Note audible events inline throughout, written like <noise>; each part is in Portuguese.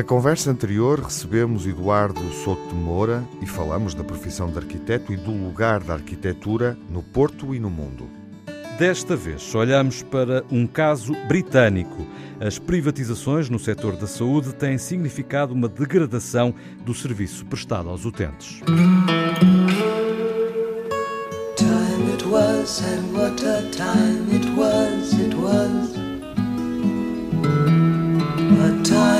Na conversa anterior recebemos Eduardo Souto de Moura e falamos da profissão de arquiteto e do lugar da arquitetura no Porto e no mundo. Desta vez olhamos para um caso britânico. As privatizações no setor da saúde têm significado uma degradação do serviço prestado aos utentes. Time it was and what a time it was, it was a time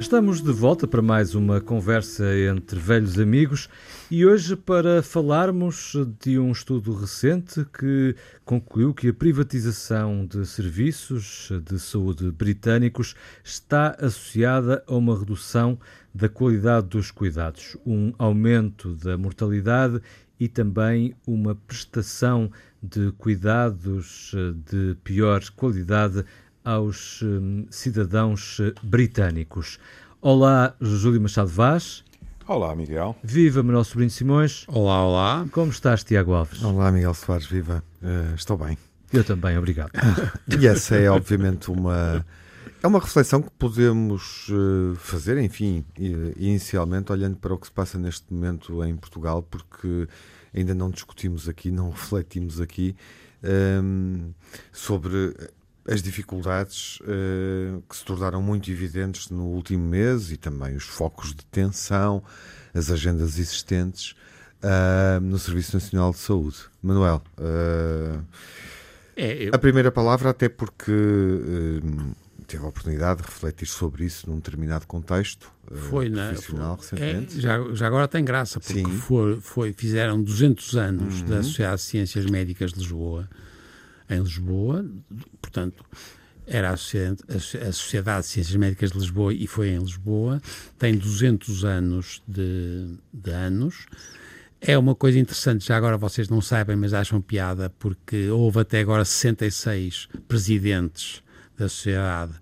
Estamos de volta para mais uma conversa entre velhos amigos e hoje para falarmos de um estudo recente que concluiu que a privatização de serviços de saúde britânicos está associada a uma redução da qualidade dos cuidados, um aumento da mortalidade e também uma prestação de cuidados de pior qualidade aos hum, cidadãos britânicos. Olá, Júlio Machado Vaz. Olá, Miguel. Viva, Manuel Sobrinho Simões. Olá, olá. Como estás, Tiago Alves? Olá, Miguel Soares, viva. Uh, estou bem. Eu também, obrigado. <laughs> e essa é, obviamente, uma... É uma reflexão que podemos uh, fazer, enfim, inicialmente olhando para o que se passa neste momento em Portugal, porque ainda não discutimos aqui, não refletimos aqui um, sobre as dificuldades uh, que se tornaram muito evidentes no último mês e também os focos de tensão, as agendas existentes uh, no Serviço Nacional de Saúde. Manuel, uh, é, eu... a primeira palavra, até porque teve a oportunidade de refletir sobre isso num determinado contexto foi, né? profissional foi, recentemente. É, já, já agora tem graça, porque foi, foi, fizeram 200 anos uhum. da Sociedade de Ciências Médicas de Lisboa em Lisboa, portanto, era a Sociedade, de Ciências Médicas de Lisboa e foi em Lisboa, tem 200 anos de, de anos. É uma coisa interessante, já agora vocês não sabem, mas acham piada, porque houve até agora 66 presidentes da sociedade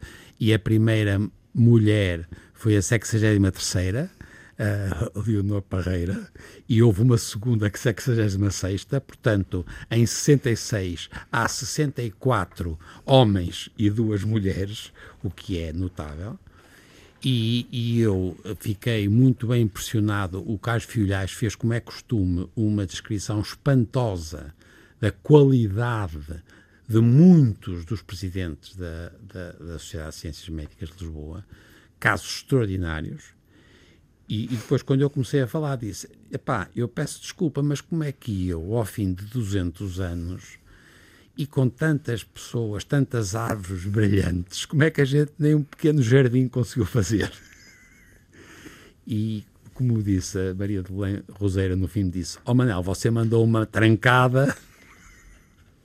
e a primeira mulher foi a 63ª, uh, Leonor Parreira, e houve uma segunda que 66 portanto, em 66 há 64 homens e duas mulheres, o que é notável. E, e, eu fiquei muito bem impressionado. O Carlos Filhais fez, como é costume, uma descrição espantosa da qualidade de muitos dos presidentes da, da, da Sociedade de Ciências Médicas de Lisboa, casos extraordinários. E, e, depois, quando eu comecei a falar, disse: epá, eu peço desculpa, mas como é que eu, ao fim de 200 anos e com tantas pessoas, tantas árvores brilhantes, como é que a gente nem um pequeno jardim conseguiu fazer? <laughs> E, como disse a Maria de Belém Roseira no fim, disse: Ó oh, Manel, você mandou uma trancada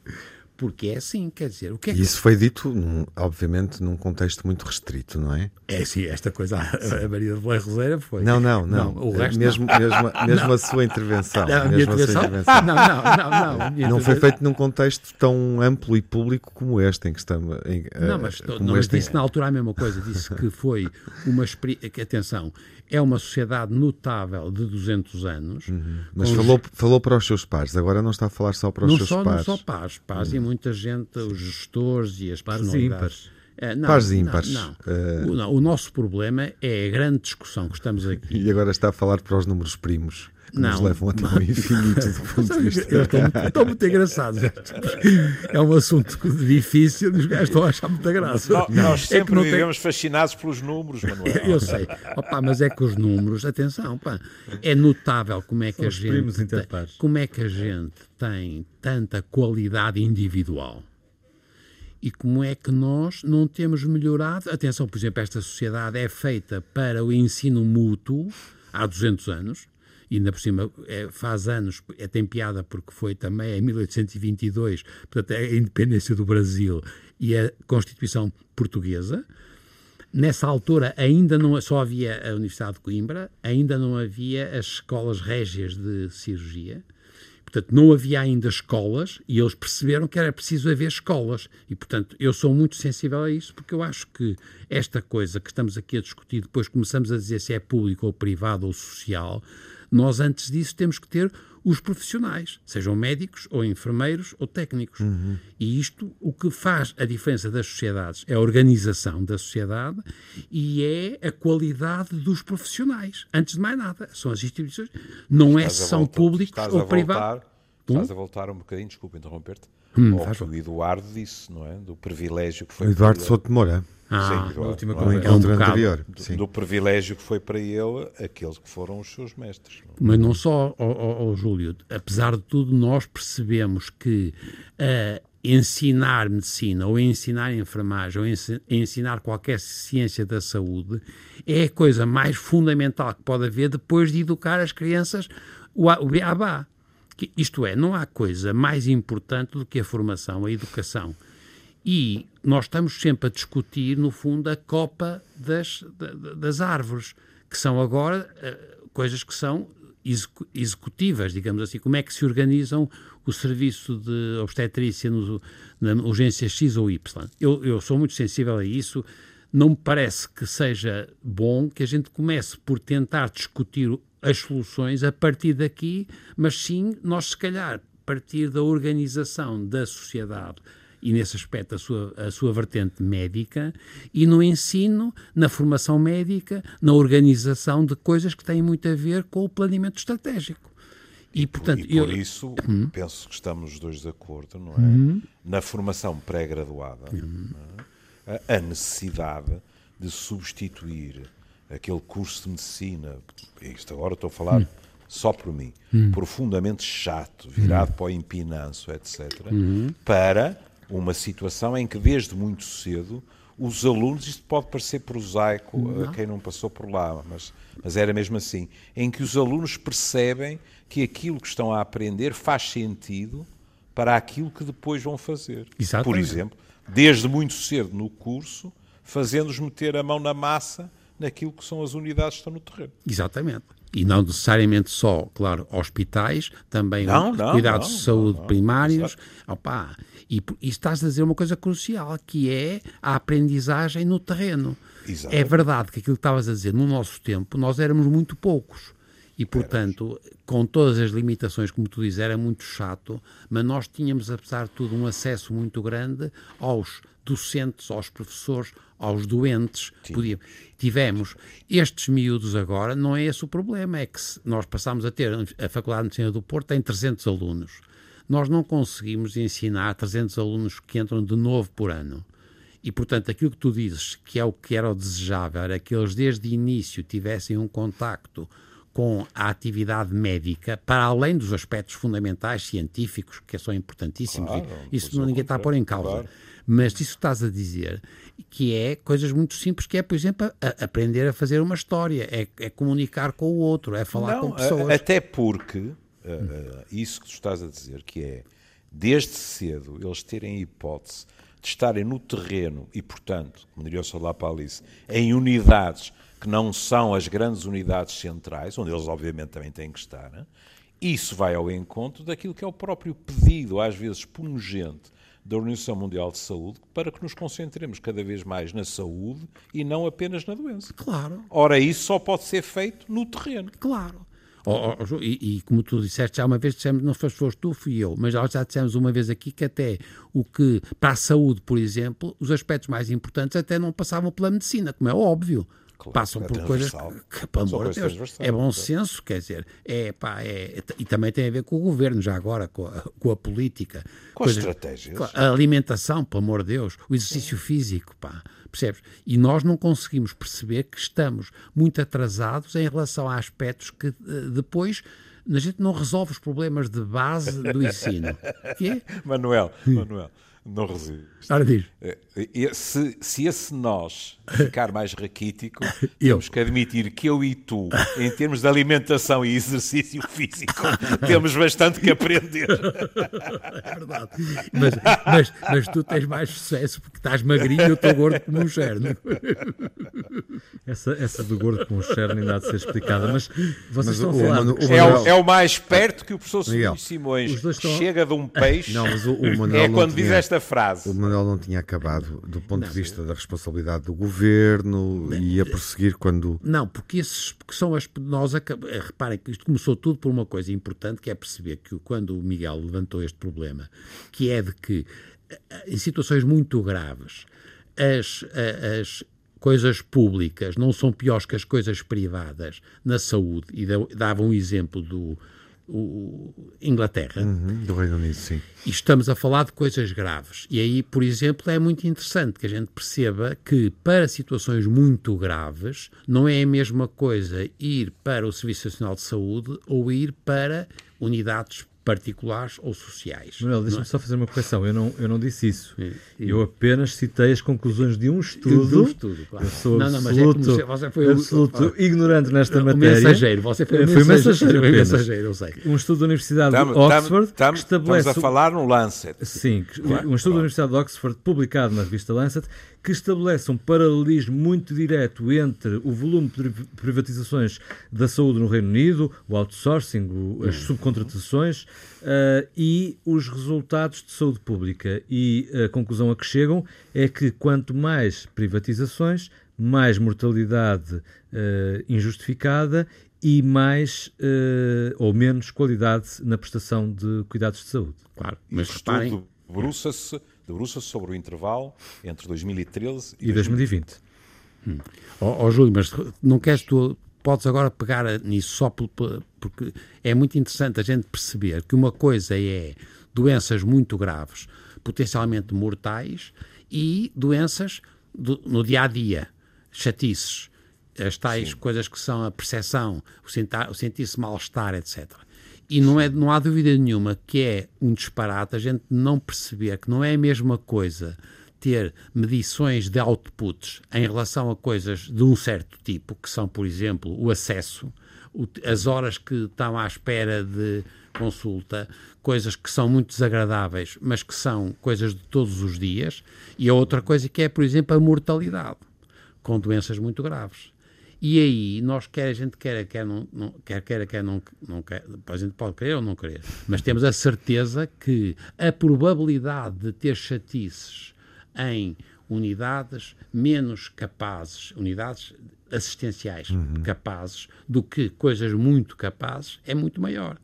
<laughs> porque é assim, quer dizer, o que é que... Isso foi dito, num, obviamente, num contexto muito restrito, não é? É sim, esta coisa, a, a Maria de Belém Roseira foi. Não, não, não. não o resto mesmo, não. mesmo, mesmo não. a sua intervenção. Não, a minha intervenção? intervenção. Não, não, não. Não, não foi feito num contexto tão amplo e público como este, em que estamos. Em, não, mas, uh, não, mas disse na altura a mesma coisa, disse que foi uma experiência. Atenção, é uma sociedade notável de 200 anos. Uhum. Mas falou, os... falou para os seus pares, agora não está a falar só para os não seus só, pares. Não só pares, pares uhum. e muita gente, os gestores e as pares ímpares. É, não, pares ímpares. Não, não. Uh... O, não, o nosso problema é a grande discussão que estamos aqui. <laughs> E agora está a falar para os números primos que não, nos levam até ao <laughs> infinito do ponto de vista. Estou muito engraçado. É um assunto difícil e os gajos estão a achar muita graça. Não, nós é sempre é vivemos tem... fascinados pelos números, Manuel. <laughs> Eu sei. Opa, mas é que os números, atenção, pá, é notável como é que São a gente. Tem, como é que a gente tem tanta qualidade individual e como é que nós não temos melhorado. Atenção, por exemplo, esta sociedade é feita para o ensino mútuo há 200 anos e ainda por cima é, faz anos, é, tem piada porque foi também em 1822, portanto é a independência do Brasil e a Constituição Portuguesa. Nessa altura ainda não só havia a Universidade de Coimbra, ainda não havia as escolas régias de cirurgia. Portanto, não havia ainda escolas e eles perceberam que era preciso haver escolas. E, portanto, eu sou muito sensível a isso porque eu acho que esta coisa que estamos aqui a discutir, depois começamos a dizer se é público ou privado ou social, nós antes disso temos que ter os profissionais, sejam médicos ou enfermeiros ou técnicos. Uhum. E isto, o que faz a diferença das sociedades é a organização da sociedade e é a qualidade dos profissionais. Antes de mais nada, são as instituições, não é estás é se são voltar, públicos ou privados. Estás a voltar um bocadinho, desculpa interromper-te, hum, que o Eduardo disse, não é? Do privilégio que foi. O Eduardo Souto de Moura. Ah, Sim, última é? é um anterior. Do, do, privilégio que foi para ele aqueles que foram os seus mestres. Mas não só, ao Júlio, apesar de tudo, nós percebemos que uh, ensinar medicina ou ensinar enfermagem ou ensinar qualquer ciência da saúde é a coisa mais fundamental que pode haver depois de educar as crianças o, o beabá. Isto é, não há coisa mais importante do que a formação, a educação. E nós estamos sempre a discutir, no fundo, a copa das, das árvores, que são agora uh, coisas que são executivas, digamos assim. Como é que se organizam o serviço de obstetrícia no, na urgência X ou Y? Eu, eu sou muito sensível a isso. Não me parece que seja bom que a gente comece por tentar discutir as soluções a partir daqui, mas sim nós, se calhar, partir da organização da sociedade e nesse aspecto a sua, a sua vertente médica, e no ensino, na formação médica, na organização de coisas que têm muito a ver com o planeamento estratégico. E, portanto, e por eu... isso, hum. penso que estamos os dois de acordo, não é? Hum. Na formação pré-graduada, hum. é? a necessidade de substituir aquele curso de medicina, isto agora estou a falar hum. só por mim, hum. profundamente chato, virado hum. para o empinanço, etc., uhum. para uma situação em que desde muito cedo os alunos, isto pode parecer prosaico não. a quem não passou por lá, mas, mas era mesmo assim, em que os alunos percebem que aquilo que estão a aprender faz sentido para aquilo que depois vão fazer. Exatamente. Por exemplo, desde muito cedo no curso, fazendo-os meter a mão na massa naquilo que são as unidades que estão no terreno. Exatamente. E não necessariamente só, claro, hospitais, também não, não, cuidados não, de saúde primários. Opa, e, e estás a dizer uma coisa crucial, que é a aprendizagem no terreno. Exatamente. É verdade que aquilo que estavas a dizer, no nosso tempo, nós éramos muito poucos. E, portanto, com todas as limitações, como tu dizes, era muito chato, mas nós tínhamos, apesar de tudo, um acesso muito grande aos docentes, aos professores, aos doentes. Podia, tivemos estes miúdos agora, não é esse o problema, é que nós passamos a ter, a Faculdade de Medicina do Porto tem 300 alunos. Nós não conseguimos ensinar 300 alunos que entram de novo por ano. E, portanto, aquilo que tu dizes, que é o que era o desejável, era que eles desde o início tivessem um contacto com a atividade médica, para além dos aspectos fundamentais científicos, que são importantíssimos, claro, isso ninguém está a pôr em causa. Claro. Mas isso estás a dizer, que é coisas muito simples, que é, por exemplo, a, aprender a fazer uma história, é, é, comunicar com o outro, é falar Não, com pessoas. Até porque, uh, uh, isso que tu estás a dizer, que é, desde cedo, eles terem a hipótese de estarem no terreno e, portanto, como diria o Solar para Alice, em unidades que não são as grandes unidades centrais, onde eles obviamente também têm que estar, né? isso vai ao encontro daquilo que é o próprio pedido, às vezes pungente, da Organização Mundial de Saúde para que nos concentremos cada vez mais na saúde e não apenas na doença. Claro. Ora, isso só pode ser feito no terreno. Claro. Oh, oh, e, e, como tu disseste, já uma vez dissemos, não foste, foste tu, fui eu, mas já dissemos uma vez aqui que até o que, para a saúde, por exemplo, os aspectos mais importantes até não passavam pela medicina, como é óbvio claro, passam é por coisas que, que pelo amor de Deus, é bom senso, quer dizer, é, pá, é, e também tem a ver com o governo, já agora, com a, com a política. Com coisas, as estratégias. A alimentação, pelo amor de Deus, o exercício físico, pá, percebes? E nós não conseguimos perceber que estamos muito atrasados em relação a aspectos que eh, depois a gente não resolve os problemas de base do ensino. <laughs> Manuel, Manuel, Não resisto. Ora diz. Eh, se, se esse nós ficar mais raquítico, <laughs> temos que admitir que eu e tu, em termos de alimentação e exercício físico, <laughs> temos bastante que aprender. <laughs> É verdade. Mas, mas, mas tu tens mais sucesso porque estás magrinho e eu estou gordo como um cherno. Essa, essa do gordo como um cherno ainda há de ser explicada, mas vocês mas estão o, a falar... O, o, é, o, é, o, mais perto que o professor Simões estão... chega de um peixe, não, mas o, o é quando diz esta frase. O Manuel não tinha acabado do ponto não, de vista da responsabilidade do governo não, e a prosseguir quando. Não, porque esses porque são as. Nós, reparem que isto começou tudo por uma coisa importante, que é perceber que quando o Miguel levantou este problema, que é de que em situações muito graves as, as coisas públicas não são piores que as coisas privadas na saúde, e dava um exemplo do, o, Inglaterra. Uhum, do Reino Unido, sim. E estamos a falar de coisas graves. E aí, por exemplo, é muito interessante que a gente perceba que para situações muito graves não é a mesma coisa ir para o Serviço Nacional de Saúde ou ir para unidades particulares ou sociais. Manuel, deixa-me é? só fazer uma correção. Eu não, eu não disse isso. É, eu apenas citei as conclusões de um estudo. De um estudo claro. Eu sou não, não, absoluto, mas é você foi absoluto o, ignorante nesta o matéria. mensageiro. Você foi o mensageiro. Foi mensageiro, foi mensageiro eu sei. Um estudo da Universidade de Oxford tam, estabelece... Estamos a falar no Lancet. Sim, claro, um estudo claro. da Universidade de Oxford publicado na revista Lancet que estabelece um paralelismo muito direto entre o volume de privatizações da saúde no Reino Unido, o outsourcing, o, as subcontratações uh, e os resultados de saúde pública. E a conclusão a que chegam é que quanto mais privatizações, mais mortalidade uh, injustificada e mais uh, ou menos qualidade na prestação de cuidados de saúde. Claro, mas reparem... debruça-se debruça-se sobre o intervalo entre 2013 e, e 2020. 2020. Hum. Oh, oh, Júlio, mas não queres tu podes agora pegar nisso só porque é muito interessante a gente perceber que uma coisa é doenças muito graves, potencialmente mortais, e doenças do, no dia a dia, chatices, as tais Sim. coisas que são a percepção, o, o sentir-se mal-estar, etc. E não, é, não há dúvida nenhuma que é um disparate a gente não perceber que não é a mesma coisa ter medições de outputs em relação a coisas de um certo tipo, que são, por exemplo, o acesso, o, as horas que estão à espera de consulta, coisas que são muito desagradáveis, mas que são coisas de todos os dias, e a outra coisa que é, por exemplo, a mortalidade, com doenças muito graves. E aí, nós quer a gente quer, quer, não, não, quer, quer, quer não, não quer, a gente pode querer ou não querer, mas temos a certeza que a probabilidade de ter chatices em unidades menos capazes, unidades assistenciais uhum. capazes, do que coisas muito capazes, é muito maior.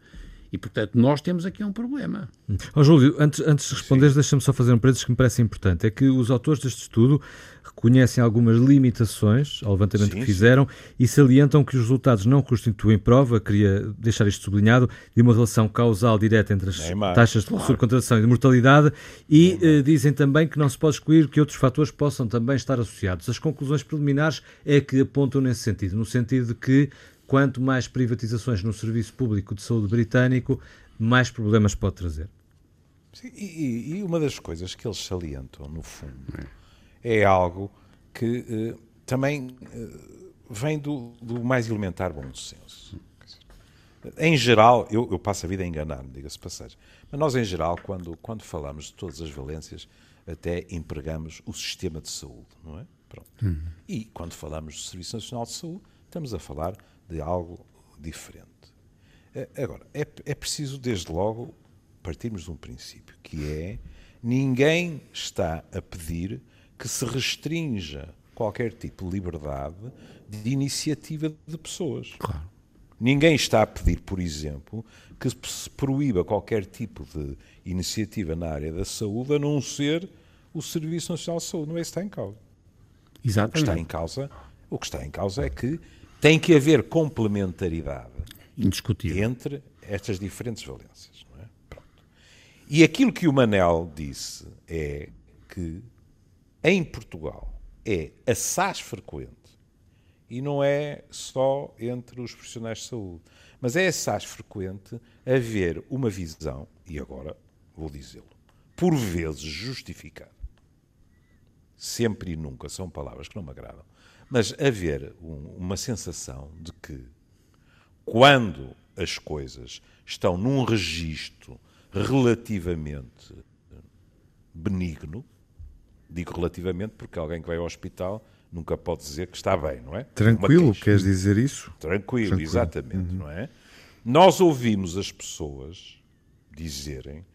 E, portanto, nós temos aqui um problema. Oh, Júlio, antes, antes de responderes, deixa-me só fazer um parênteses que me parece importante. É que os autores deste estudo reconhecem algumas limitações ao levantamento sim, que fizeram sim. e salientam que os resultados não constituem prova, queria deixar isto sublinhado, de uma relação causal direta entre as Neymar, taxas de claro. subcontratação e de mortalidade e eh, dizem também que não se pode excluir que outros fatores possam também estar associados. As conclusões preliminares é que apontam nesse sentido, no sentido de que quanto mais privatizações no serviço público de saúde britânico, mais problemas pode trazer. Sim, e, e, uma das coisas que eles salientam, no fundo, é algo que eh, também eh, vem do, do, mais elementar bom senso. Em geral, eu, eu passo a vida a enganar-me, diga-se passagem, mas nós, em geral, quando, quando falamos de todas as valências, até empregamos o sistema de saúde, não é? Pronto. Uhum. E quando falamos do Serviço Nacional de Saúde, estamos a falar de algo diferente. Eh, agora, é, é preciso, desde logo, partirmos de um princípio, que é ninguém está a pedir que se restrinja qualquer tipo de liberdade de iniciativa de pessoas. Claro. Ninguém está a pedir, por exemplo, que se proíba qualquer tipo de iniciativa na área da saúde, a não ser o Serviço Nacional de Saúde. Não é isso que está em causa. Exatamente. Está em causa, o que está em causa é que tem que haver complementaridade Indiscutível. entre estas diferentes valências. É? E aquilo que o Manel disse é que em Portugal é assaz frequente e não é só entre os profissionais de saúde, mas é assaz frequente haver uma visão, e agora vou dizê-lo, por vezes justificado. Sempre e nunca são palavras que não me agradam. Mas haver um, uma sensação de que, quando as coisas estão num registro relativamente benigno, digo relativamente porque alguém que vai ao hospital nunca pode dizer que está bem, não é? Tranquilo, queres dizer isso? Tranquilo, Tranquilo. exatamente, uhum. não é? Nós ouvimos as pessoas dizerem,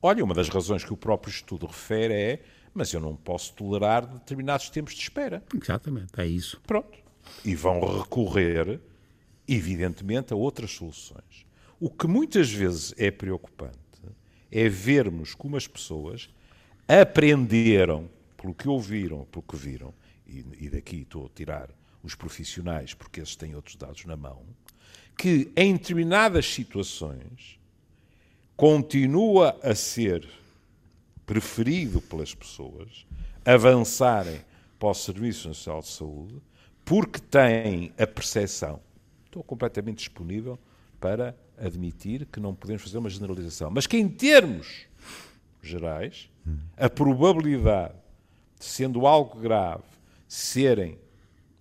olha, uma das razões que o próprio estudo refere é, mas eu não posso tolerar determinados tempos de espera. Exatamente, é isso. Pronto. E vão recorrer, evidentemente, a outras soluções. O que muitas vezes é preocupante é vermos como as pessoas aprenderam, pelo que ouviram, pelo que viram, e, e daqui estou a tirar os profissionais, porque esses têm outros dados na mão, que em determinadas situações continua a ser preferido pelas pessoas avançarem para o Serviço Nacional de Saúde porque têm a percepção, estou completamente disponível para admitir que não podemos fazer uma generalização, mas que em termos gerais, a probabilidade de, sendo algo grave, serem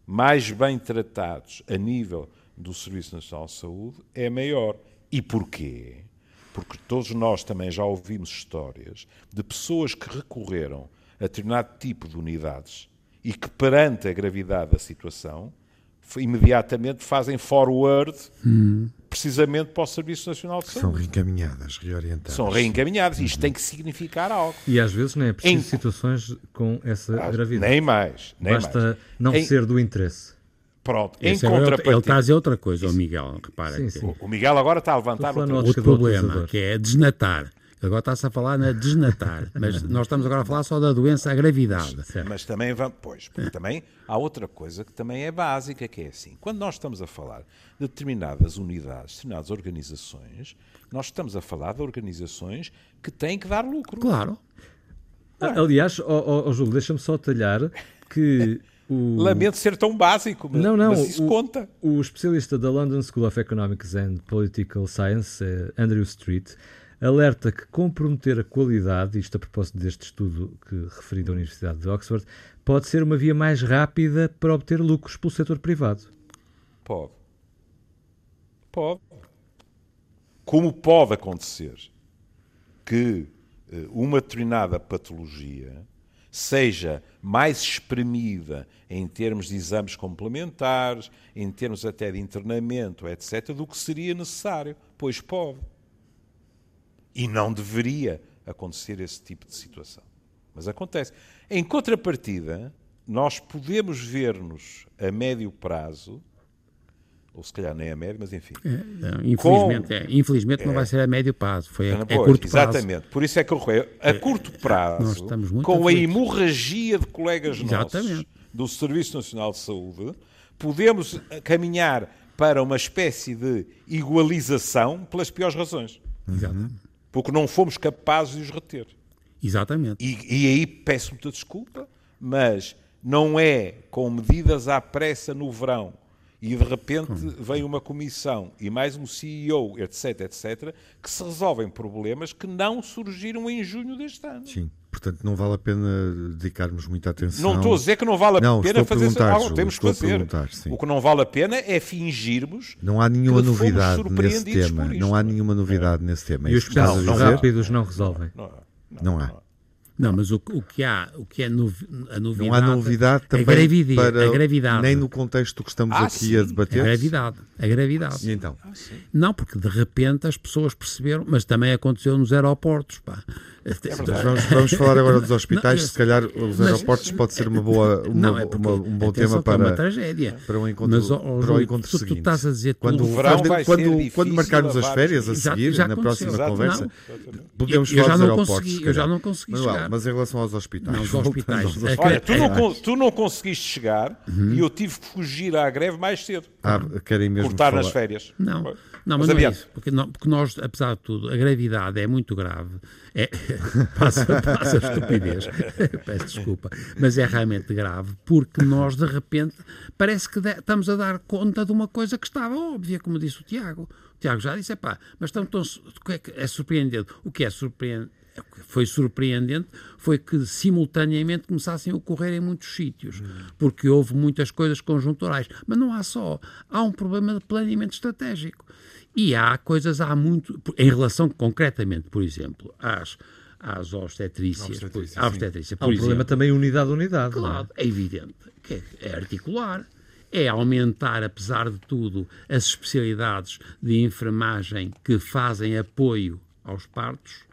mais bem tratados a nível do Serviço Nacional de Saúde é maior. E porquê? Porque todos nós também já ouvimos histórias de pessoas que recorreram a determinado tipo de unidades e que, perante a gravidade da situação, imediatamente fazem forward hum. precisamente para o Serviço Nacional de Saúde. São reencaminhadas, reorientadas. São reencaminhadas. Isto uhum. tem que significar algo. E às vezes não é preciso em... situações com essa ah, gravidade. Nem mais. Nem Basta mais. não em... ser do interesse. Pronto, Esse em é contrapartida... Ele está a dizer outra coisa, o Miguel, repara. Sim, sim. O Miguel agora está a levantar outro, outro problema, que é desnatar. Agora está-se a falar na desnatar, <laughs> mas nós estamos agora a falar só da doença, a gravidade. Mas, mas também, vamos, pois, também há outra coisa que também é básica, que é assim, quando nós estamos a falar de determinadas unidades, determinadas organizações, nós estamos a falar de organizações que têm que dar lucro. Claro. Aliás, oh, oh, Júlio, deixa-me só talhar que <laughs> o... Lamento ser tão básico, mas, não, não, mas isso o, conta. O especialista da London School of Economics and Political Science, eh, Andrew Street, alerta que comprometer a qualidade, isto a propósito deste estudo que referi da Universidade de Oxford, pode ser uma via mais rápida para obter lucros pelo setor privado. Pode. Pode. Como pode acontecer que eh, uma determinada patologia seja mais espremida em termos de exames complementares, em termos até de internamento, etc., do que seria necessário. Pois pode. E não deveria acontecer esse tipo de situação. Mas acontece. Em contrapartida, nós podemos ver-nos a médio prazo, ou se calhar nem a médio, mas enfim. É, não, infelizmente, com, é, infelizmente é, não vai ser a médio prazo, foi a, não, é pois, curto prazo. Exatamente, por isso é que eu a curto prazo, com a hemorragia de colegas exatamente. nossos do Serviço Nacional de Saúde, podemos caminhar para uma espécie de igualização pelas piores razões. Exatamente porque não fomos capazes de os reter. Exatamente. E, e aí peço muita desculpa, mas não é com medidas à pressa no verão e de repente vem uma comissão e mais um CEO, etc, etc, que se resolvem problemas que não surgiram em junho deste ano. Sim. Portanto, não vale a pena dedicarmos muita atenção. Não estou a dizer que não vale a não, pena fazer algo, temos que fazer. O que não vale a pena é fingirmos. Não há nenhuma novidade nesse tema. Não há nenhuma novidade é. nesse tema. E os rápidos não resolvem. Não, não, não há. Não há. Não, mas o, o, que há, o que é novi, a novidade. Não há novidade também. A gravidez, para, a gravidade. Nem no contexto que estamos ah, aqui sim. a debater. A gravidade. A gravidade. E então? Ah, não, porque de repente as pessoas perceberam, mas também aconteceu nos aeroportos. Pá. É vamos, vamos, falar agora dos hospitais. Não, se calhar os mas, aeroportos pode ser uma boa, uma, não, é uma, um bom tema para, uma tragédia. para o encontro, mas, oh, para o encontro tu, seguinte. Tu estás a dizer quando, quando, quando, quando marcarmos as férias a seguir, já, já na próxima conversa, não, podemos falar dos aeroportos. Consegui, eu já não consegui mas, chegar. Mas em relação aos hospitais. Não, os hospitais. Olha, tu não, tu não conseguiste chegar uhum. e eu tive que fugir à greve mais cedo. Ah, querem mesmo Cortar nas férias. Não. Não, mas, mas não é isso. Porque, não, porque, nós, apesar de tudo, a gravidade é muito grave. É, <laughs> passa, passa a estupidez. <laughs> Peço desculpa. Mas é realmente grave porque nós, de repente, parece que de, estamos a dar conta de uma coisa que estava óbvia, como disse o Tiago. O Tiago já disse, pá, mas estão tão, é, é surpreendente. O que é surpreendente? Foi surpreendente foi que simultaneamente começassem a ocorrer em muitos sítios, porque houve muitas coisas conjunturais. Mas não há só, há um problema de planeamento estratégico. E há coisas, há muito, em relação concretamente, por exemplo, às, às obstetrícias. Obstetrícia, obstetrícia, há um exemplo. problema também unidade a unidade. É? Claro, é? é? evidente que é articular é aumentar, apesar de tudo, as especialidades de enfermagem que fazem apoio aos partos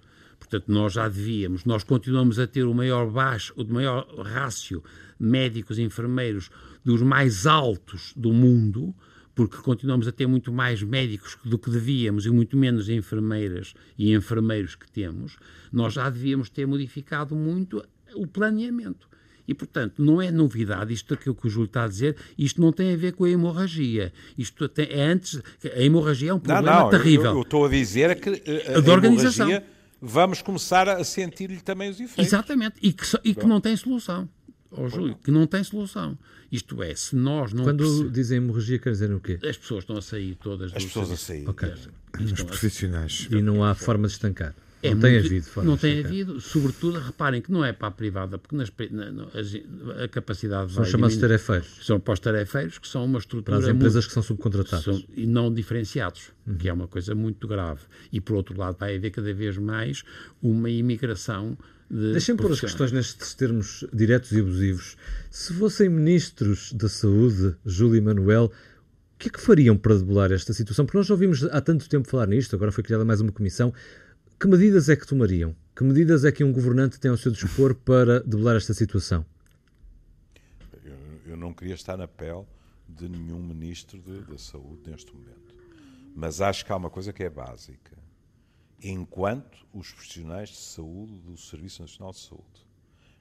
Portanto, nós já devíamos, nós continuamos a ter o maior baixo, o maior rácio médicos e enfermeiros dos mais altos do mundo, porque continuamos a ter muito mais médicos do que devíamos e muito menos enfermeiras e enfermeiros que temos, nós já devíamos ter modificado muito o planeamento. E, portanto, não é novidade isto que o Júlio está a dizer, isto não tem a ver com a hemorragia. Isto tem, é antes. A hemorragia é um problema não, não, terrível. Eu, eu estou a dizer que a, a, a organização vamos começar a sentir-lhe também os efeitos. Exatamente, e que, e que não tem solução. Oh, Júlio, que não tem solução. Isto é, se nós não. Quando perce... dizem hemorragia, quer dizer o quê? As pessoas estão a sair todas. As pessoas a sair. Okay. Os profissionais. E não há forma de estancar. É não tem havido Não tem havido, sobretudo, reparem que não é para a privada, porque nas, na, a, a, capacidade São chamados tarefeiros. São para os tarefeiros, que são uma estrutura. Para as empresas muito, que são subcontratadas. São, e não diferenciados, uhum. que é uma coisa muito grave. E, por outro lado, vai haver cada vez mais uma imigração de. Deixem pôr as questões nestes termos diretos e abusivos. Se fossem ministros da Saúde, Júlio e Manuel, o que é que fariam para debelar esta situação? Porque nós já ouvimos há tanto tempo falar nisto, agora foi criada mais uma comissão. Que medidas é que tomariam? Que medidas é que um governante tem ao seu dispor para debelar esta situação? Eu, eu não queria estar na pele de nenhum ministro da saúde neste momento. Mas acho que há uma coisa que é básica. Enquanto os profissionais de saúde do Serviço Nacional de Saúde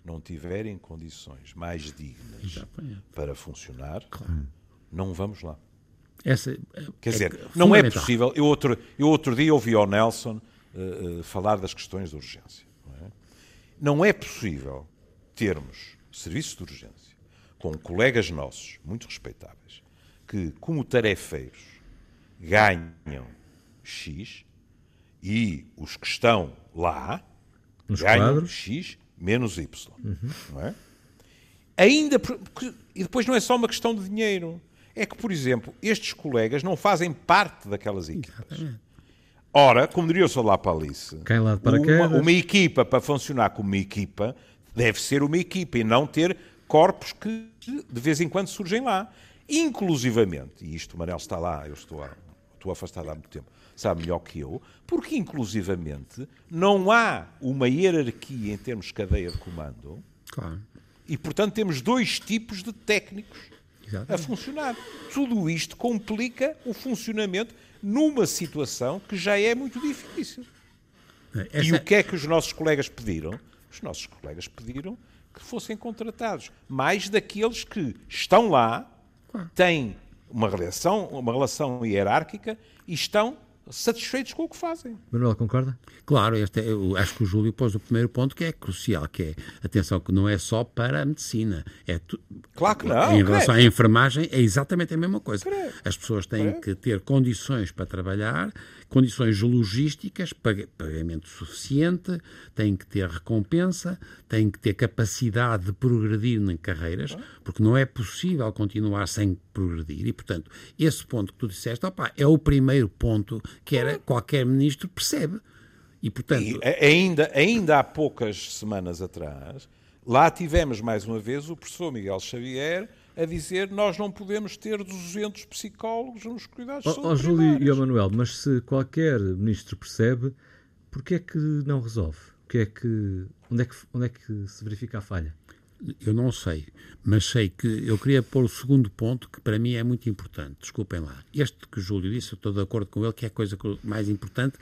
não tiverem condições mais dignas para funcionar, claro. não vamos lá. Essa é, Quer dizer, é não é possível. Eu outro, eu outro dia ouvi ao Nelson uh, falar das questões de urgência. Não é? não é possível termos serviços de urgência com colegas nossos, muito respeitáveis, que, como tarefeiros, ganham X e os que estão lá Nos ganham quadros. X menos Y. Uhum. Não é? Ainda. Porque, e depois não é só uma questão de dinheiro. É que, por exemplo, estes colegas não fazem parte daquelas equipas. Exatamente. Ora, como diria o Solar Palice, uma, uma equipa para funcionar como uma equipa deve ser uma equipa e não ter corpos que de vez em quando surgem lá. Inclusivamente, e isto o Manel está lá, eu estou, estou afastado há muito tempo, sabe melhor que eu, porque inclusivamente não há uma hierarquia em termos de cadeia de comando. Claro. E portanto temos dois tipos de técnicos Exatamente. a funcionar. Tudo isto complica o funcionamento numa situação que já é muito difícil. Essa... E o que é que os nossos colegas pediram? Os nossos colegas pediram que fossem contratados mais daqueles que estão lá, têm uma relação, uma relação hierárquica e estão satisfeitos com o que fazem. Manuel, concorda? Claro, este é, eu acho que o Júlio pôs o primeiro ponto que é crucial, que é, atenção, que não é só para a medicina. É tu, claro que não. Em relação à enfermagem, é exatamente a mesma coisa. As pessoas têm que ter condições para trabalhar, condições logísticas, pagamento suficiente, têm que ter recompensa, têm que ter capacidade de progredir em carreiras, porque não é possível continuar sem progredir. E, portanto, esse ponto que tu disseste, opa, é o primeiro ponto que era qualquer ministro percebe. E, portanto... E ainda, ainda há poucas semanas atrás, lá tivemos mais uma vez o professor Miguel Xavier a dizer nós não podemos ter 200 psicólogos nos cuidados de saúde. Ó oh, Júlio e ao Manuel, mas se qualquer ministro percebe, porquê é que não resolve? Que é que, onde, é que, onde é que se verifica a falha? Eu não sei, mas sei que eu queria pôr o segundo ponto que para mim é muito importante. Desculpem lá. Este que o Júlio disse, eu estou de acordo com ele, que é a coisa mais importante.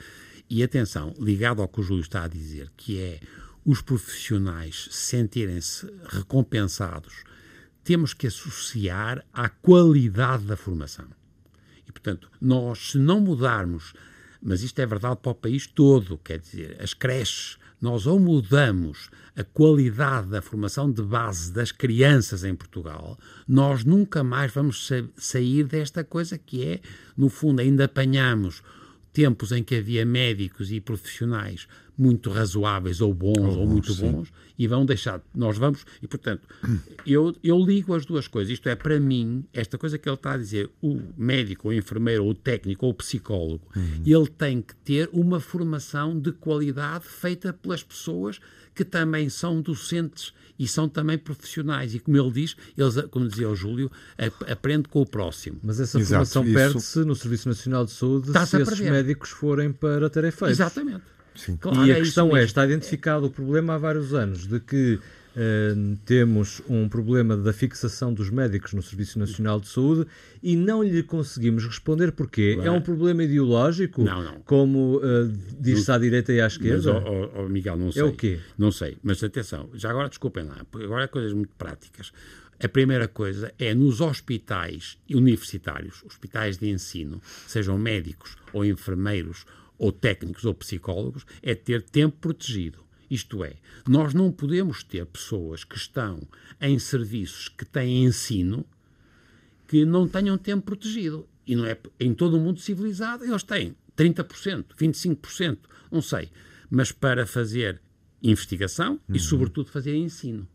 E atenção, ligado ao que o Júlio está a dizer, que é os profissionais sentirem-se recompensados temos que associar à qualidade da formação. E, portanto, nós, se não mudarmos, mas isto é verdade para o país todo, quer dizer, as creches, nós ou mudamos a qualidade da formação de base das crianças em Portugal, nós nunca mais vamos sair desta coisa que é, no fundo, ainda apanhamos tempos em que havia médicos e profissionais muito razoáveis ou bons ou, ou muito sim. bons e vão deixar, nós vamos, e portanto, <clears throat> eu, eu ligo as duas coisas, isto é, para mim, esta coisa que ele está a dizer, o médico, o enfermeiro, ou o técnico, ou o psicólogo, uhum. ele tem que ter uma formação de qualidade feita pelas pessoas que também são docentes e são também profissionais. E como ele diz, eles, como dizia o Júlio, aprende com o próximo. Mas essa Exato, formação perde-se no Serviço Nacional de Saúde se esses médicos forem para tarefeiros. Exatamente. Sim. Claro, e a é questão é, está identificado o problema há vários anos, de que Uh, temos um problema da fixação dos médicos no Serviço Nacional de Saúde e não lhe conseguimos responder porquê. É um problema ideológico, não, não. como uh, diz-se à direita e à esquerda? Mas, oh, oh, Miguel, não sei. É o quê? Não sei, mas atenção, já agora desculpem lá, porque agora é coisas muito práticas. A primeira coisa é nos hospitais universitários, hospitais de ensino, sejam médicos ou enfermeiros ou técnicos ou psicólogos, é ter tempo protegido. Isto é, nós não podemos ter pessoas que estão em serviços que têm ensino que não tenham tempo protegido. E não é em todo o mundo civilizado, eles têm 30%, 25%, não sei. Mas para fazer investigação uhum. e, sobretudo, fazer ensino.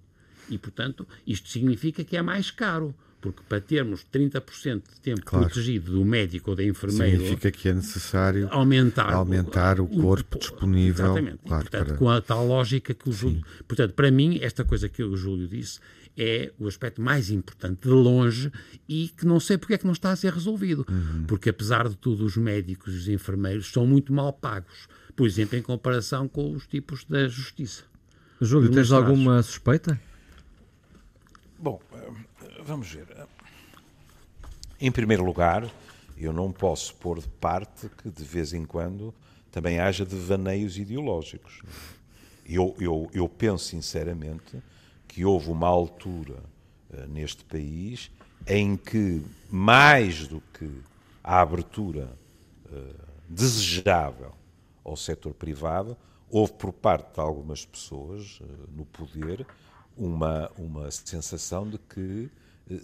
E, portanto, isto significa que é mais caro porque para termos 30% de tempo claro. protegido do médico ou da enfermeira significa que é necessário aumentar, aumentar o, o corpo o, disponível. Exatamente. Claro, portanto, para... com a tal lógica que o Júlio. Sim. Portanto, para mim, esta coisa que o Júlio disse é o aspecto mais importante de longe e que não sei porque é que não está a ser resolvido. Uhum. Porque, apesar de tudo, os médicos e os enfermeiros são muito mal pagos, por exemplo, em comparação com os tipos da justiça. Júlio, tens alguma suspeita? Vamos ver. Em primeiro lugar, eu não posso pôr de parte que de vez em quando também haja devaneios ideológicos. Eu, eu, eu penso sinceramente que houve uma altura uh, neste país em que, mais do que a abertura uh, desejável ao setor privado, houve por parte de algumas pessoas uh, no poder uma, uma sensação de que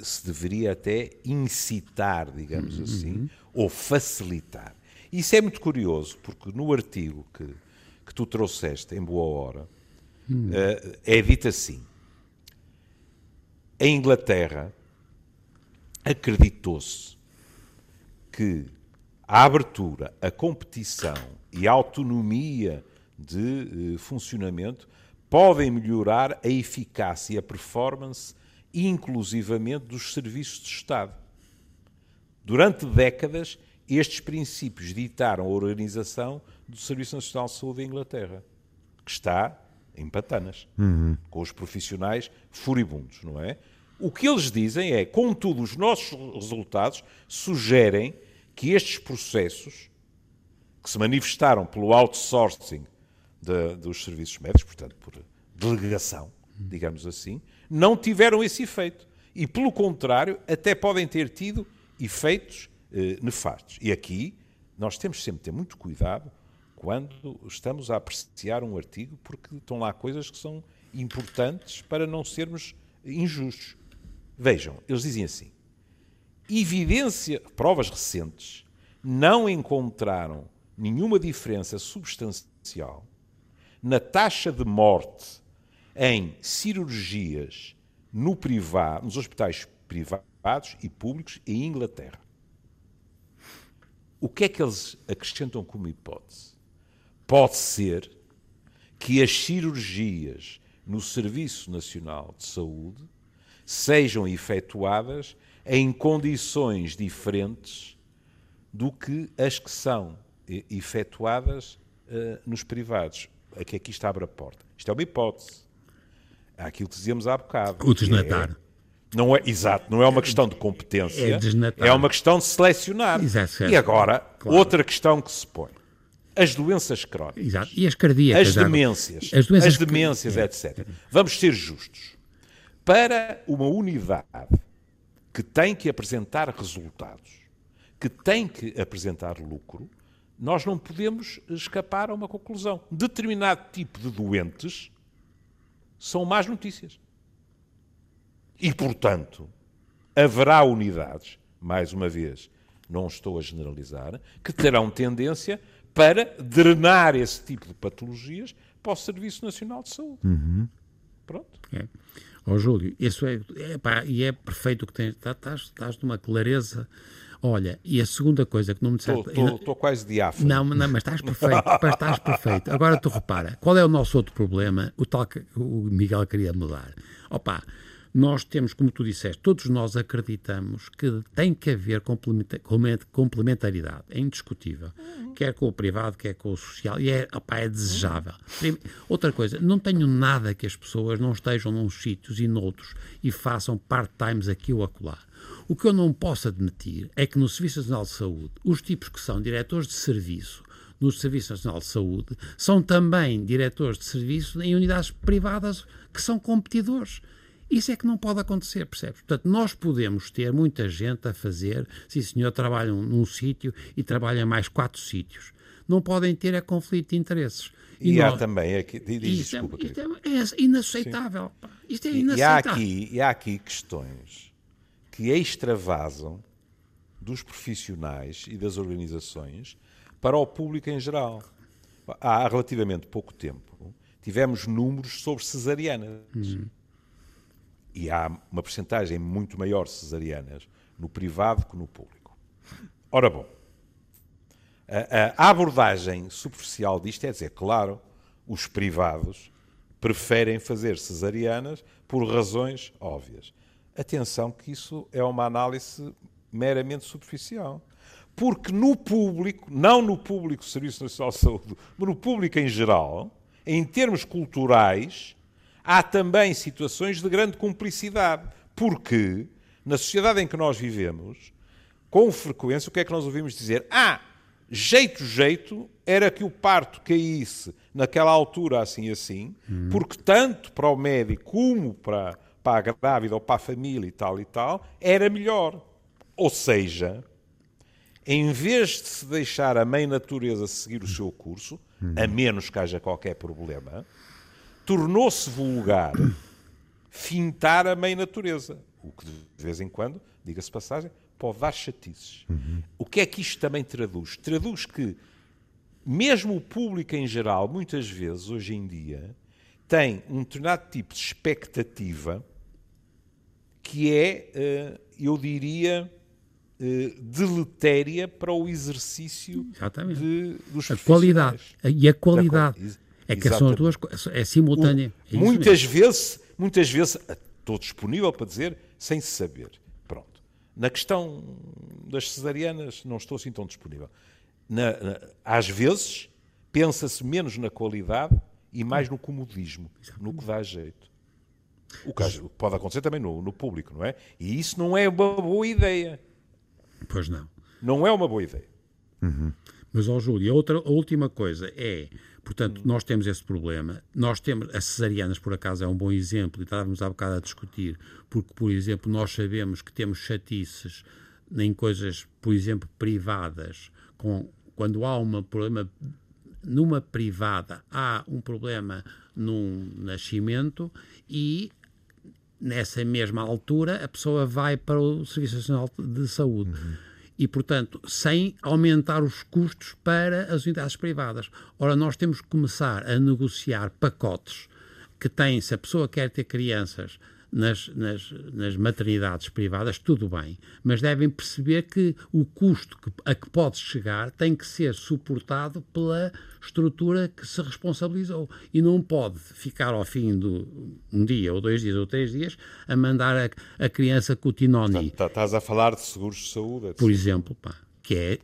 se deveria até incitar, digamos uhum. assim, ou facilitar. Isso é muito curioso, porque no artigo que, que tu trouxeste, em boa hora, uhum. uh, é dito assim: a Inglaterra acreditou-se que a abertura, a competição e a autonomia de uh, funcionamento podem melhorar a eficácia e a performance inclusivamente dos serviços de Estado. Durante décadas, estes princípios ditaram a organização do Serviço Nacional de Saúde da Inglaterra, que está em patanas, uhum. com os profissionais furibundos, não é? O que eles dizem é, contudo, os nossos resultados sugerem que estes processos, que se manifestaram pelo outsourcing de, dos serviços médicos, portanto, por delegação, digamos assim, não tiveram esse efeito. E, pelo contrário, até podem ter tido efeitos eh, nefastos. E aqui nós temos sempre de ter muito cuidado quando estamos a apreciar um artigo, porque estão lá coisas que são importantes para não sermos injustos. Vejam, eles dizem assim: evidência, provas recentes não encontraram nenhuma diferença substancial na taxa de morte em cirurgias no privado, nos hospitais privados e públicos em Inglaterra. O que é que eles acrescentam como hipótese? Pode ser que as cirurgias no Serviço Nacional de Saúde sejam efetuadas em condições diferentes do que as que são efetuadas uh, nos privados. Aqui, aqui está abre a porta. Isto é uma hipótese aquilo que dizíamos há bocado. O desnatar. É, não é, exato, não é uma questão de competência, é, é uma questão de selecionar. Exato, e agora, claro. outra questão que se põe. As doenças crónicas. Exato. E as cardíacas. As demências. As, doenças as demências, etc. Vamos ser justos. Para uma unidade que tem que apresentar resultados, que tem que apresentar lucro, nós não podemos escapar a uma conclusão. Determinado tipo de doentes são más notícias. E, portanto, haverá unidades, mais uma vez, não estou a generalizar, que terão tendência para drenar esse tipo de patologias para o Serviço Nacional de Saúde. Uhum. Pronto. É. Ó Júlio, isso é, é pá, e é perfeito o que tens, tá, estás, estás de uma clareza. Olha, e a segunda coisa que não me disseste... Estou quase diáfano. Não, não, mas estás perfeito, estás perfeito. Agora tu repara, qual é o nosso outro problema? O tal que o Miguel queria mudar. Opa, nós temos, como tu disseste, todos nós acreditamos que tem que haver complementaridade, é indiscutível, uhum. quer com o privado, quer com o social, e é, opa, é desejável. Outra coisa, não tenho nada que as pessoas não estejam num sítios e noutros e façam part-times aqui ou acolá. O que eu não posso admitir é que no Serviço Nacional de Saúde, os tipos que são diretores de serviço no Serviço Nacional de Saúde são também diretores de serviço em unidades privadas que são competidores. Isso é que não pode acontecer, percebes? Portanto, nós podemos ter muita gente a fazer, sim senhor, trabalham num sítio e trabalham mais quatro sítios. Não podem ter é conflito de interesses. E, e nós, há também, aqui, diz, isto, é- desculpa, é, isto é, inaceitável. Isto é inaceitável. E há, aqui, e há aqui questões que extravasam dos profissionais e das organizações para o público em geral. Há relativamente pouco tempo tivemos números sobre cesarianas. Uhum e há uma percentagem muito maior de cesarianas no privado que no público. Ora bom, a, a abordagem superficial disto é dizer, claro, os privados preferem fazer cesarianas por razões óbvias. Atenção que isso é uma análise meramente superficial. Porque no público, não no público do Serviço Nacional de Saúde, mas no público em geral, em termos culturais, há também situações de grande cumplicidade, porque na sociedade em que nós vivemos, com frequência, o que é que nós ouvimos dizer? Ah, jeito, jeito, era que o parto caísse naquela altura assim assim, hum. porque tanto para o médico como para, para a grávida ou para a família e tal e tal, era melhor. Ou seja, em vez de se deixar a mãe natureza seguir o seu curso, a menos que haja qualquer problema, tornou-se vulgar fintar a mãe natureza. O que, de vez em quando, diga-se passagem, pode dar chatices. Uhum. O que é que isto também traduz? Traduz que, mesmo o público em geral, muitas vezes, hoje em dia, tem um determinado tipo de expectativa que é, eh, eu diria, eh, deletéria para o exercício de, dos a qualidade e a qualidade é que são as duas coisas, é simultânea. É muitas vezes, muitas vezes, estou disponível para dizer, sem se saber. Pronto. Na questão das cesarianas, não estou assim tão disponível. Na, na, às vezes, pensa-se menos na qualidade e mais no comodismo, no que dá jeito. O que pode acontecer também no, no público, não é? E isso não é uma boa ideia. Pois não. Não é uma boa ideia. Uhum. Mas, ó Júlio, a, outra, a última coisa é Portanto, nós temos esse problema. Nós temos, as cesarianas, por acaso, é um bom exemplo, e estávamos há bocado a discutir, porque, por exemplo, nós sabemos que temos chatices em coisas, por exemplo, privadas, com, quando há um problema numa privada, há um problema num nascimento e nessa mesma altura a pessoa vai para o Serviço Nacional de Saúde. Uhum e, portanto, sem aumentar os custos para as unidades privadas. Ora, nós temos que começar a negociar pacotes que têm, se a pessoa quer ter crianças nas, nas, nas, maternidades privadas, tudo bem, mas devem perceber que o custo que, a que pode chegar tem que ser suportado pela estrutura que se responsabilizou e não pode ficar ao fim de um dia, ou dois dias, ou três dias, a mandar a, a criança com o Tinoni. Tá, estás a falar de seguros de saúde? Por exemplo, pá, que é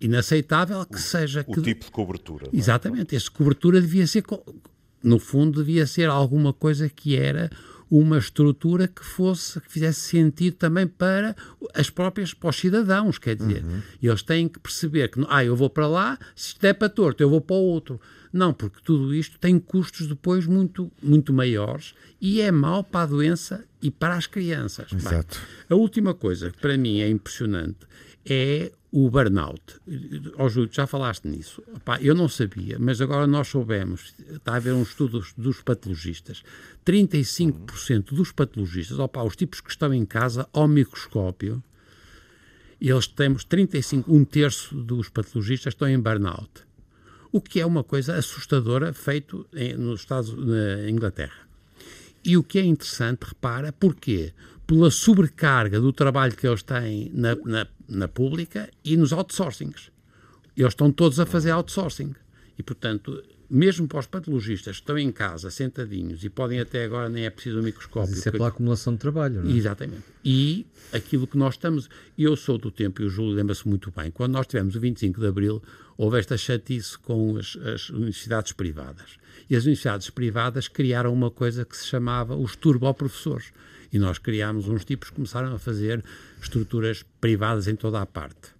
inaceitável que o, seja... O que, tipo de cobertura. É? Exatamente, essa cobertura devia ser... No fundo, devia ser alguma coisa que era uma estrutura que fosse que fizesse sentido também para as próprias para os cidadãos, quer dizer, uhum. eles têm que perceber que ah, eu vou para lá, se isto é para torto, eu vou para o outro. Não, porque tudo isto tem custos depois muito, muito maiores e é mau para a doença e para as crianças. Exato. Bem, a última coisa que para mim é impressionante é o burnout. Ó Júlio, já falaste nisso. Epá, eu não sabia, mas agora nós soubemos. Está a haver um estudo dos patologistas. 35% dos patologistas, opa, os tipos que estão em casa ao microscópio, eles temos 35, um terço dos patologistas estão em burnout. o que é uma coisa assustadora feito em, nos Estados na Inglaterra. E o que é interessante, repara, porquê? Pela sobrecarga do trabalho que eles têm na, na, na pública e nos outsourcings. Eles estão todos a fazer outsourcing. E, portanto, mesmo para os patologistas que estão em casa, sentadinhos, e podem até agora nem é preciso um microscópio. Mas isso é pela acumulação de trabalho, não é? Exatamente. E aquilo que nós estamos. Eu sou do tempo, e o Júlio lembra-se muito bem, quando nós tivemos o 25 de Abril, houve esta chatice com as, as universidades privadas. E as universidades privadas criaram uma coisa que se chamava os turboprofessores. E nós criámos uns tipos que começaram a fazer estruturas privadas em toda a parte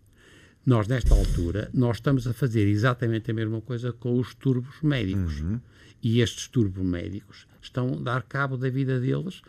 nós, nesta altura, nós estamos a fazer exatamente a mesma coisa com os turbos médicos. Uhum. E estes turbos médicos estão a dar cabo da vida deles.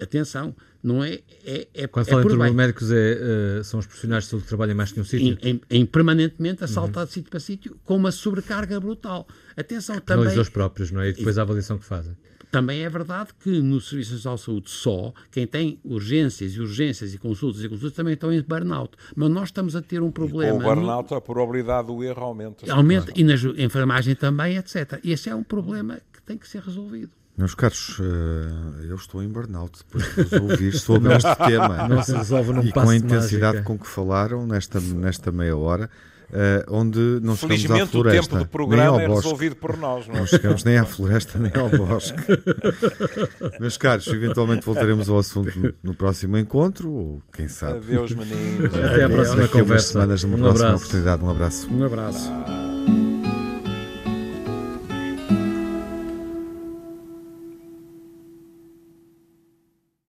Atenção, não é. é, é Quando é falam em turbos médicos, é, uh, são os profissionais de saúde que trabalham mais que um sítio? Em, em, em permanentemente a saltar uhum. de sítio para sítio, com uma sobrecarga brutal. Atenção, também. Os próprios, não é? E depois a avaliação que fazem. Também é verdade que no Serviço Nacional de Saúde só, quem tem urgências e urgências e consultas e consultas também estão em burnout. Mas nós estamos a ter um problema. E com o burnout, no... a probabilidade do erro aumenta. Aumenta, e na enfermagem também, etc. E esse é um problema que tem que ser resolvido. Meus caros, uh, eu estou em burnout depois de vos ouvir sobre este tema. Não se resolve num E com a intensidade mágica. com que falaram nesta, nesta meia hora onde não chegamos à floresta. o tempo do programa é resolvido por nós. Não, é? não chegamos nem à floresta nem ao bosque. <laughs> Meus caros, eventualmente voltaremos ao assunto no, próximo encontro, ou quem sabe. Adeus, meninos. Até a próxima conversa. Semanas, numa um próxima abraço. oportunidade. Um abraço. Um abraço.